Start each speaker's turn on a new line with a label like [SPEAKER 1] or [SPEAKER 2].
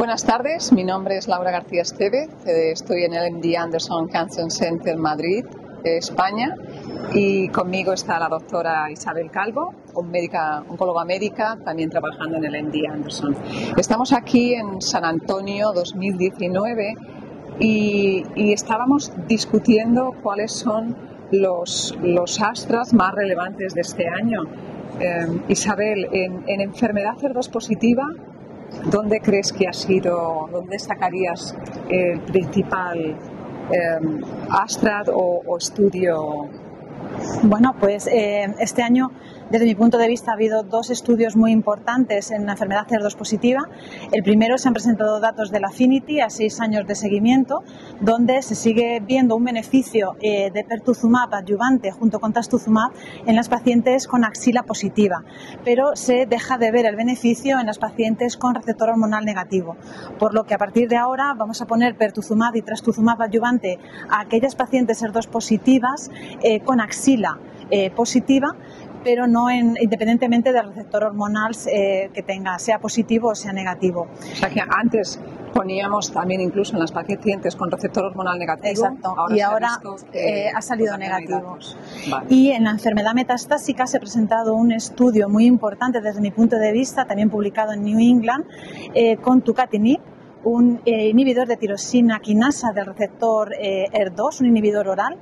[SPEAKER 1] Buenas tardes, mi nombre es Laura García Esteve, eh, estoy en el MD Anderson Cancer Center Madrid, España, y conmigo está la doctora Isabel Calvo, un médica, oncóloga médica, también trabajando en el MD Anderson. Estamos aquí en San Antonio 2019 y, y estábamos discutiendo cuáles son los, los astras más relevantes de este año. Eh, Isabel, en, en enfermedad cerdos positiva, ¿dónde crees que ha sido, dónde sacarías el principal eh, astra o, o estudio
[SPEAKER 2] bueno, pues eh, este año, desde mi punto de vista, ha habido dos estudios muy importantes en la enfermedad CER2 positiva. El primero se han presentado datos del Affinity a seis años de seguimiento, donde se sigue viendo un beneficio eh, de pertuzumab adyuvante junto con trastuzumab en las pacientes con axila positiva, pero se deja de ver el beneficio en las pacientes con receptor hormonal negativo. Por lo que a partir de ahora vamos a poner pertuzumab y trastuzumab adyuvante a aquellas pacientes CER2 positivas eh, con axila eh, positiva, pero no en, independientemente del receptor hormonal eh, que tenga, sea positivo o sea negativo.
[SPEAKER 1] O sea que antes poníamos también incluso en las pacientes con receptor hormonal negativo.
[SPEAKER 2] Exacto. y ahora ha, eh, ha salido negativo.
[SPEAKER 1] Vale.
[SPEAKER 2] Y en la enfermedad metastásica se ha presentado un estudio muy importante desde mi punto de vista, también publicado en New England, eh, con tucatinib un eh, inhibidor de tirosina quinasa del receptor ER2, un inhibidor oral,